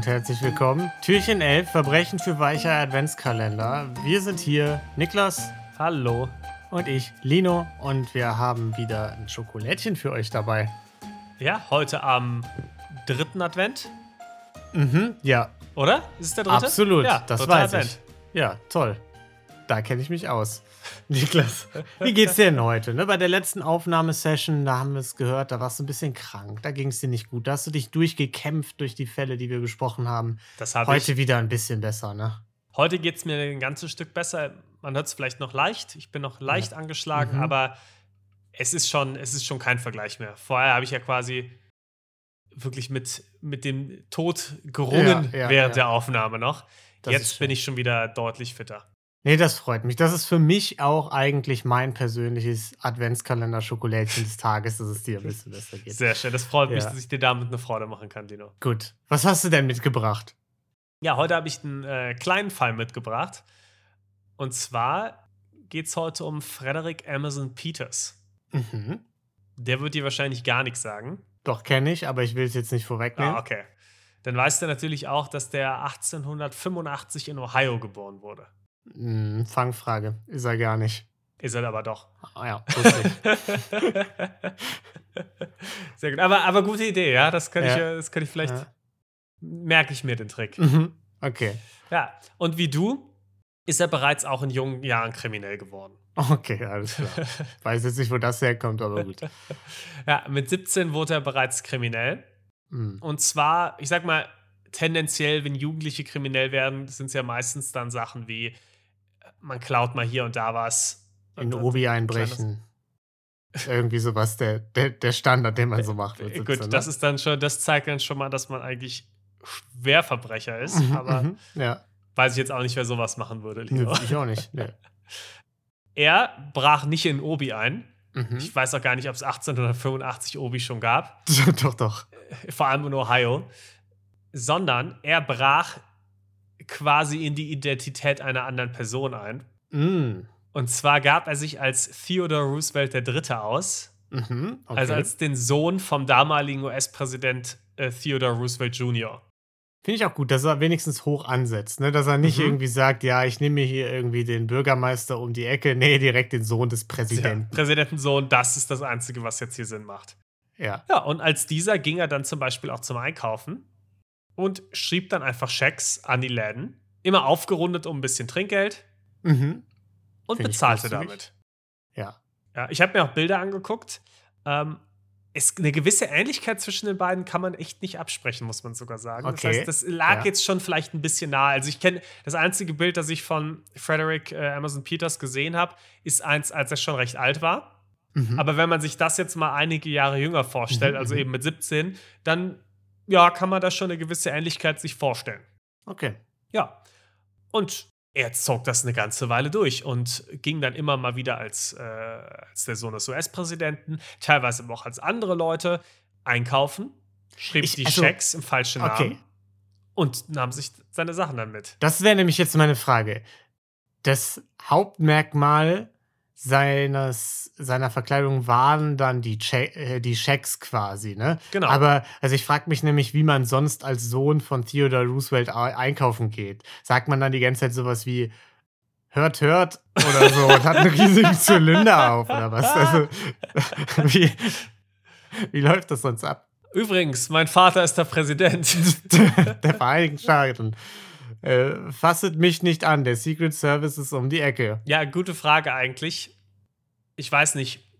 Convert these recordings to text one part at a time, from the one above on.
und herzlich willkommen. Türchen 11, Verbrechen für weicher Adventskalender. Wir sind hier Niklas. Hallo. Und ich, Lino. Und wir haben wieder ein Schokolädchen für euch dabei. Ja, heute am dritten Advent. Mhm, ja. Oder? Ist es der dritte? Absolut, ja, das weiß Advent. ich. Ja, toll. Da kenne ich mich aus. Niklas, wie geht's dir denn heute? Ne, bei der letzten Aufnahmesession, da haben wir es gehört, da warst du ein bisschen krank, da ging es dir nicht gut. Da hast du dich durchgekämpft durch die Fälle, die wir besprochen haben. Das hab heute ich. wieder ein bisschen besser, ne? Heute geht es mir ein ganzes Stück besser. Man hört es vielleicht noch leicht. Ich bin noch leicht ja. angeschlagen, mhm. aber es ist, schon, es ist schon kein Vergleich mehr. Vorher habe ich ja quasi wirklich mit, mit dem Tod gerungen ja, ja, während der Aufnahme noch. Das Jetzt bin ich schon wieder deutlich fitter. Nee, das freut mich. Das ist für mich auch eigentlich mein persönliches Adventskalender-Schokolädchen des Tages, dass es dir ein bisschen besser geht. Sehr schön. Das freut mich, dass ich dir damit eine Freude machen kann, Dino. Gut. Was hast du denn mitgebracht? Ja, heute habe ich einen äh, kleinen Fall mitgebracht. Und zwar geht es heute um Frederick Emerson Peters. Mhm. Der wird dir wahrscheinlich gar nichts sagen. Doch, kenne ich, aber ich will es jetzt nicht vorwegnehmen. Ah, okay. Dann weißt du natürlich auch, dass der 1885 in Ohio geboren wurde. Hm, Fangfrage. Ist er gar nicht. Ist er aber doch. Ah ja. Sehr gut. Aber, aber gute Idee, ja. Das kann, ja. Ich, das kann ich vielleicht. Ja. Merke ich mir den Trick. Mhm. Okay. Ja. Und wie du ist er bereits auch in jungen Jahren kriminell geworden. Okay, alles klar. Weiß jetzt nicht, wo das herkommt, aber gut. ja, mit 17 wurde er bereits kriminell. Mhm. Und zwar, ich sag mal, tendenziell, wenn Jugendliche kriminell werden, sind es ja meistens dann Sachen wie man klaut mal hier und da was. In Obi einbrechen. Irgendwie sowas, der, der, der Standard, den man so macht. Gut, 17, ne? das ist dann schon, das zeigt dann schon mal, dass man eigentlich Schwerverbrecher ist, mhm, aber mhm, ja. weiß ich jetzt auch nicht, wer sowas machen würde. Leo. Ich auch nicht. Nee. Er brach nicht in Obi ein. Mhm. Ich weiß auch gar nicht, ob es 1885 Obi schon gab. doch, doch. Vor allem in Ohio. Sondern er brach quasi in die Identität einer anderen Person ein. Mm. Und zwar gab er sich als Theodore Roosevelt III. aus. Mhm, okay. Also als den Sohn vom damaligen US-Präsident äh, Theodore Roosevelt Jr. Finde ich auch gut, dass er wenigstens hoch ansetzt, ne? dass er nicht mhm. irgendwie sagt, ja, ich nehme mir hier irgendwie den Bürgermeister um die Ecke, nee, direkt den Sohn des Präsidenten. Ja, Präsidentensohn, das ist das Einzige, was jetzt hier Sinn macht. Ja. Ja, und als dieser ging er dann zum Beispiel auch zum Einkaufen und schrieb dann einfach Schecks an die Läden. Immer aufgerundet um ein bisschen Trinkgeld. Mhm. Und Find bezahlte damit. Ja. Ja, ich habe mir auch Bilder angeguckt. Ähm, ist eine gewisse Ähnlichkeit zwischen den beiden kann man echt nicht absprechen, muss man sogar sagen. Okay. Das heißt, das lag ja. jetzt schon vielleicht ein bisschen nahe. Also ich kenne das einzige Bild, das ich von Frederick äh, Amazon Peters gesehen habe, ist eins, als er schon recht alt war. Mhm. Aber wenn man sich das jetzt mal einige Jahre jünger vorstellt, mhm. also mhm. eben mit 17, dann ja, kann man da schon eine gewisse Ähnlichkeit sich vorstellen. Okay. Ja. Und er zog das eine ganze Weile durch und ging dann immer mal wieder als, äh, als der Sohn des US-Präsidenten, teilweise auch als andere Leute, einkaufen, schrieb ich, die also, Schecks im falschen Namen okay. und nahm sich seine Sachen dann mit. Das wäre nämlich jetzt meine Frage. Das Hauptmerkmal seines, seiner Verkleidung waren dann die, che äh, die Schecks quasi, ne? Genau. Aber, also ich frage mich nämlich, wie man sonst als Sohn von Theodore Roosevelt einkaufen geht. Sagt man dann die ganze Zeit sowas wie hört, hört oder so und hat einen riesigen Zylinder auf oder was? Also, wie, wie läuft das sonst ab? Übrigens, mein Vater ist der Präsident der Vereinigten Staaten. Äh, fasset mich nicht an, der Secret Service ist um die Ecke. Ja, gute Frage eigentlich. Ich weiß nicht,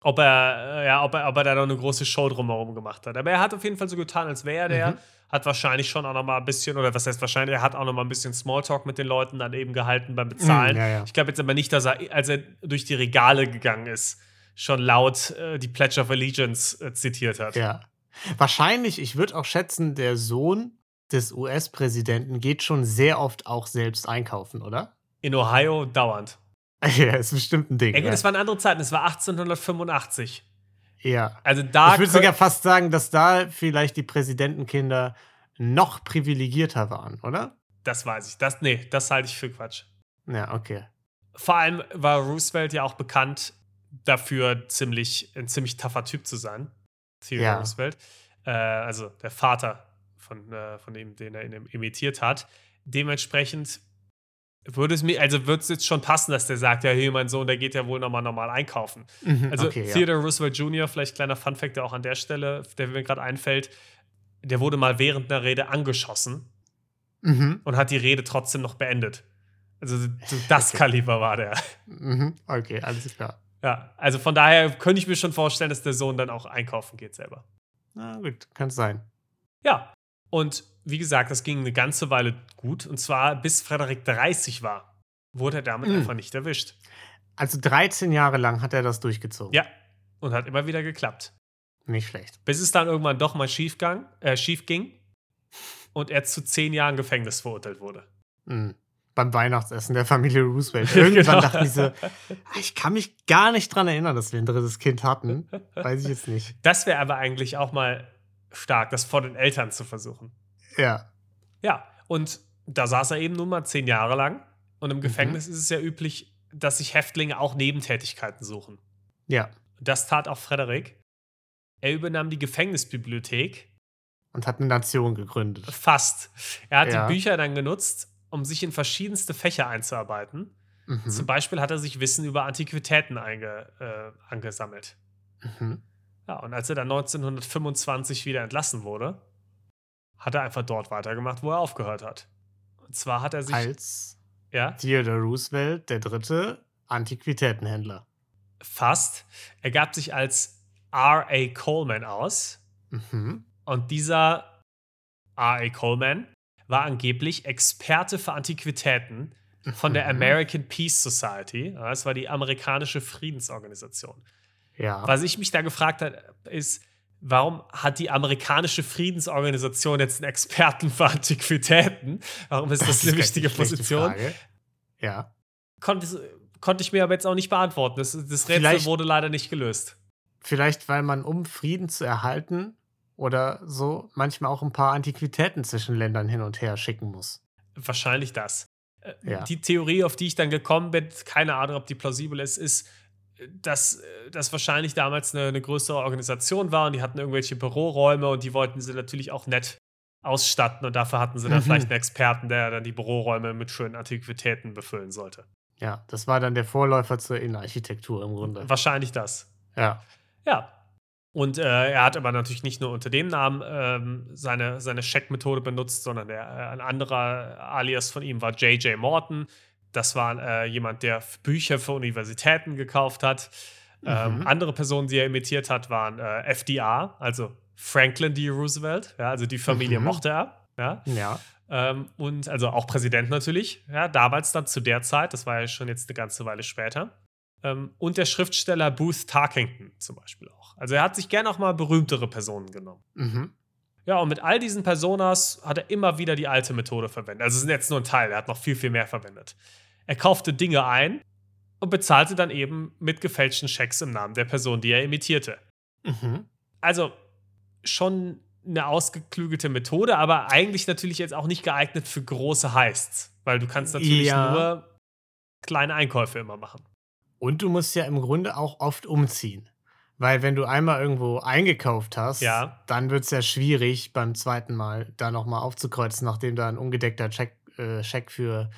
ob er, äh, ja, ob er, ob er da noch eine große Show drumherum gemacht hat. Aber er hat auf jeden Fall so getan, als wäre er der. Mhm. Hat wahrscheinlich schon auch noch mal ein bisschen, oder was heißt wahrscheinlich, er hat auch noch mal ein bisschen Smalltalk mit den Leuten dann eben gehalten beim Bezahlen. Mhm, ja, ja. Ich glaube jetzt aber nicht, dass er, als er durch die Regale gegangen ist, schon laut äh, die Pledge of Allegiance äh, zitiert hat. Ja. Wahrscheinlich, ich würde auch schätzen, der Sohn des US-Präsidenten geht schon sehr oft auch selbst einkaufen, oder? In Ohio dauernd. Ja, ist bestimmt ein Ding. Ey, gut, es waren andere Zeiten, es war 1885. Ja. Also da. Ich würde sogar fast sagen, dass da vielleicht die Präsidentenkinder noch privilegierter waren, oder? Das weiß ich. Das, nee, das halte ich für Quatsch. Ja, okay. Vor allem war Roosevelt ja auch bekannt dafür, ziemlich, ein ziemlich tougher Typ zu sein. Theodore ja. Roosevelt. Äh, also der Vater von, äh, von dem, den er imitiert hat. Dementsprechend würde es mir, also würde es jetzt schon passen, dass der sagt, ja, hier, mein Sohn, der geht ja wohl nochmal normal einkaufen. Mhm, also okay, Theodore ja. Roosevelt Jr., vielleicht kleiner Funfact, der auch an der Stelle, der mir gerade einfällt, der wurde mal während einer Rede angeschossen mhm. und hat die Rede trotzdem noch beendet. Also das okay. Kaliber war der. Mhm. Okay, alles klar. Ja, also von daher könnte ich mir schon vorstellen, dass der Sohn dann auch einkaufen geht selber. Na gut, kann sein. Ja, und wie gesagt, das ging eine ganze Weile gut. Und zwar bis Frederik 30 war, wurde er damit mhm. einfach nicht erwischt. Also 13 Jahre lang hat er das durchgezogen. Ja, und hat immer wieder geklappt. Nicht schlecht. Bis es dann irgendwann doch mal schief, gang, äh, schief ging und er zu 10 Jahren Gefängnis verurteilt wurde. Mhm beim Weihnachtsessen der Familie Roosevelt. Irgendwann genau. dachte ich so, ich kann mich gar nicht dran erinnern, dass wir ein drittes Kind hatten. Weiß ich jetzt nicht. Das wäre aber eigentlich auch mal stark, das vor den Eltern zu versuchen. Ja. Ja, und da saß er eben nun mal zehn Jahre lang. Und im mhm. Gefängnis mhm. ist es ja üblich, dass sich Häftlinge auch Nebentätigkeiten suchen. Ja. Das tat auch Frederik. Er übernahm die Gefängnisbibliothek. Und hat eine Nation gegründet. Fast. Er hat ja. die Bücher dann genutzt, um sich in verschiedenste Fächer einzuarbeiten. Mhm. Zum Beispiel hat er sich Wissen über Antiquitäten einge, äh, angesammelt. Mhm. Ja, und als er dann 1925 wieder entlassen wurde, hat er einfach dort weitergemacht, wo er aufgehört hat. Und zwar hat er sich. Als ja? Theodore Roosevelt, der dritte Antiquitätenhändler. Fast. Er gab sich als R.A. Coleman aus. Mhm. Und dieser R.A. Coleman war angeblich Experte für Antiquitäten von der mhm. American Peace Society. Das war die amerikanische Friedensorganisation. Ja. Was ich mich da gefragt habe, ist, warum hat die amerikanische Friedensorganisation jetzt einen Experten für Antiquitäten? Warum ist das, das ist eine wichtige Position? Frage. Ja. Konnte, konnte ich mir aber jetzt auch nicht beantworten. Das, das Rätsel vielleicht, wurde leider nicht gelöst. Vielleicht, weil man, um Frieden zu erhalten, oder so manchmal auch ein paar Antiquitäten zwischen Ländern hin und her schicken muss. Wahrscheinlich das. Äh, ja. Die Theorie, auf die ich dann gekommen bin, keine Ahnung, ob die plausibel ist, ist, dass das wahrscheinlich damals eine, eine, größere Organisation war und die hatten irgendwelche Büroräume und die wollten sie natürlich auch nett ausstatten und dafür hatten sie dann mhm. vielleicht einen Experten, der dann die Büroräume mit schönen Antiquitäten befüllen sollte. Ja, das war dann der Vorläufer zur Innenarchitektur im Grunde. Wahrscheinlich das. Ja. Ja, und äh, er hat aber natürlich nicht nur unter dem Namen ähm, seine, seine Check-Methode benutzt, sondern der, äh, ein anderer Alias von ihm war J.J. Morton. Das war äh, jemand, der Bücher für Universitäten gekauft hat. Ähm, mhm. andere Personen, die er imitiert hat, waren äh, FDR, also Franklin D. Roosevelt. Ja, also die Familie mhm. mochte er. Ja. ja. Ähm, und also auch Präsident natürlich. Ja, damals dann zu der Zeit, das war ja schon jetzt eine ganze Weile später. Ähm, und der Schriftsteller Booth Tarkington zum Beispiel auch. Also er hat sich gern auch mal berühmtere Personen genommen. Mhm. Ja, und mit all diesen Personas hat er immer wieder die alte Methode verwendet. Also es ist jetzt nur ein Teil, er hat noch viel, viel mehr verwendet. Er kaufte Dinge ein und bezahlte dann eben mit gefälschten Schecks im Namen der Person, die er imitierte. Mhm. Also schon eine ausgeklügelte Methode, aber eigentlich natürlich jetzt auch nicht geeignet für große Heists, weil du kannst natürlich ja. nur kleine Einkäufe immer machen. Und du musst ja im Grunde auch oft umziehen. Weil wenn du einmal irgendwo eingekauft hast, ja. dann wird es ja schwierig, beim zweiten Mal da nochmal aufzukreuzen, nachdem da ein ungedeckter Check, äh, Check für,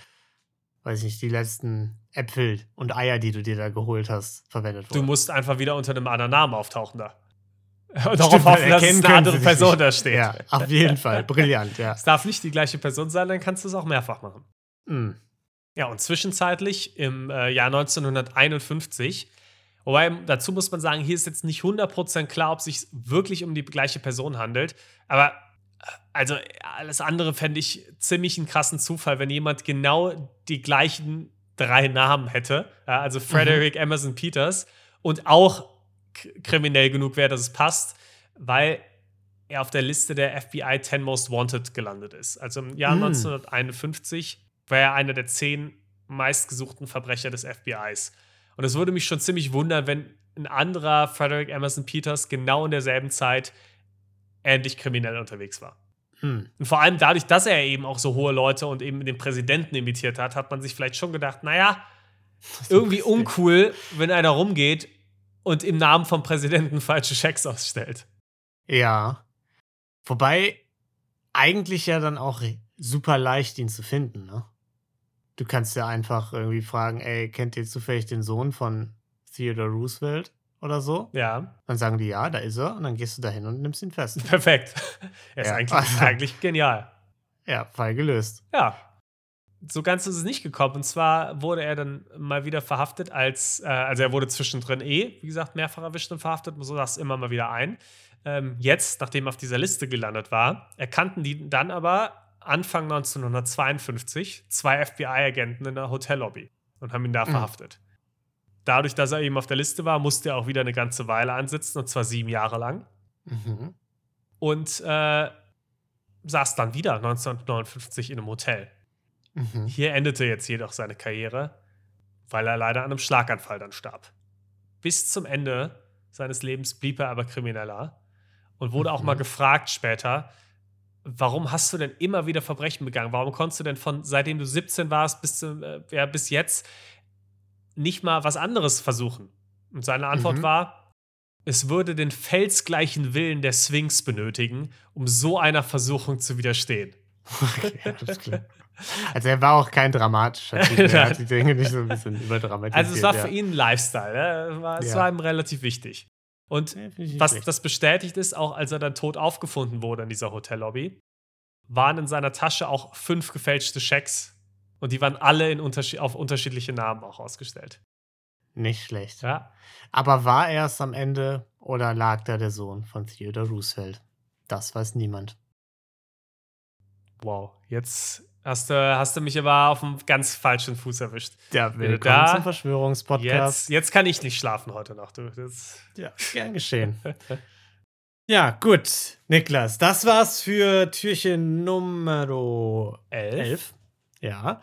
weiß ich nicht, die letzten Äpfel und Eier, die du dir da geholt hast, verwendet wurde. Du musst einfach wieder unter einem anderen Namen auftauchen da. Und darauf hoffen, dass es eine andere Person nicht. da steht. Ja, auf jeden Fall. Brillant, ja. Es darf nicht die gleiche Person sein, dann kannst du es auch mehrfach machen. Mhm. Ja, und zwischenzeitlich im äh, Jahr 1951, wobei dazu muss man sagen, hier ist jetzt nicht 100% klar, ob es sich wirklich um die gleiche Person handelt, aber äh, also alles andere fände ich ziemlich einen krassen Zufall, wenn jemand genau die gleichen drei Namen hätte, ja, also Frederick mhm. Emerson Peters und auch kriminell genug wäre, dass es passt, weil er auf der Liste der FBI 10 Most Wanted gelandet ist. Also im Jahr mhm. 1951 war er einer der zehn meistgesuchten Verbrecher des FBIs. Und es würde mich schon ziemlich wundern, wenn ein anderer Frederick Emerson Peters genau in derselben Zeit ähnlich kriminell unterwegs war. Hm. Und vor allem dadurch, dass er eben auch so hohe Leute und eben den Präsidenten imitiert hat, hat man sich vielleicht schon gedacht, naja, irgendwie uncool, wenn einer rumgeht und im Namen vom Präsidenten falsche Schecks ausstellt. Ja. Wobei, eigentlich ja dann auch super leicht, ihn zu finden, ne? Du kannst ja einfach irgendwie fragen, ey, kennt ihr zufällig den Sohn von Theodore Roosevelt oder so? Ja. Dann sagen die, ja, da ist er. Und dann gehst du da hin und nimmst ihn fest. Perfekt. Er ist Ja, eigentlich, also- eigentlich genial. Ja, Fall gelöst. Ja. So ganz ist es nicht gekommen. Und zwar wurde er dann mal wieder verhaftet als, äh, also er wurde zwischendrin eh, wie gesagt, mehrfach erwischt und verhaftet, so das immer mal wieder ein. Ähm, jetzt, nachdem er auf dieser Liste gelandet war, erkannten die dann aber Anfang 1952 zwei FBI-Agenten in der Hotellobby und haben ihn da Mhm. verhaftet. Dadurch, dass er eben auf der Liste war, musste er auch wieder eine ganze Weile ansitzen, und zwar sieben Jahre lang. Mhm. Und äh, saß dann wieder 1959 in einem Hotel. Mhm. Hier endete jetzt jedoch seine Karriere, weil er leider an einem Schlaganfall dann starb. Bis zum Ende seines Lebens blieb er aber Krimineller und wurde auch Mhm. mal gefragt später, warum hast du denn immer wieder Verbrechen begangen? Warum konntest du denn von seitdem du 17 warst bis, zu, äh, ja, bis jetzt nicht mal was anderes versuchen? Und seine Antwort Mhm. war, es würde den felsgleichen Willen der Sphinx benötigen, um so einer Versuchung zu widerstehen. Okay, alles klar. Also er war auch kein dramatischer Typ. Er hat die Dinge nicht so ein bisschen überdramatisiert. Also es war für ja. ihn ein Lifestyle, ne? Es war, es Ja. war ihm relativ wichtig. Und Ja, was das bestätigt ist, auch als er dann tot aufgefunden wurde in dieser Hotellobby, waren in seiner Tasche auch fünf gefälschte Schecks. Und die waren alle in unterschied auf unterschiedliche Namen auch ausgestellt. Nicht schlecht. Ja. Aber war er es am Ende oder lag da der Sohn von Theodore Roosevelt? Das weiß niemand. Wow. Jetzt hast du, hast du mich aber auf einem ganz falschen Fuß erwischt. Ja, willkommen da- zum Verschwörungspodcast. Jetzt, jetzt kann ich nicht schlafen heute Nacht. Ja, gern geschehen. ja, gut. Niklas, das war's für Türchen Nummer elf. 11. Ja.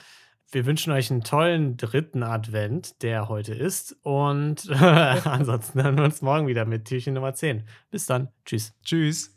Wir wünschen euch einen tollen dritten Advent, der heute ist. Und ansonsten hören wir uns morgen wieder mit Türchen Nummer 10. Bis dann. Tschüss. Tschüss.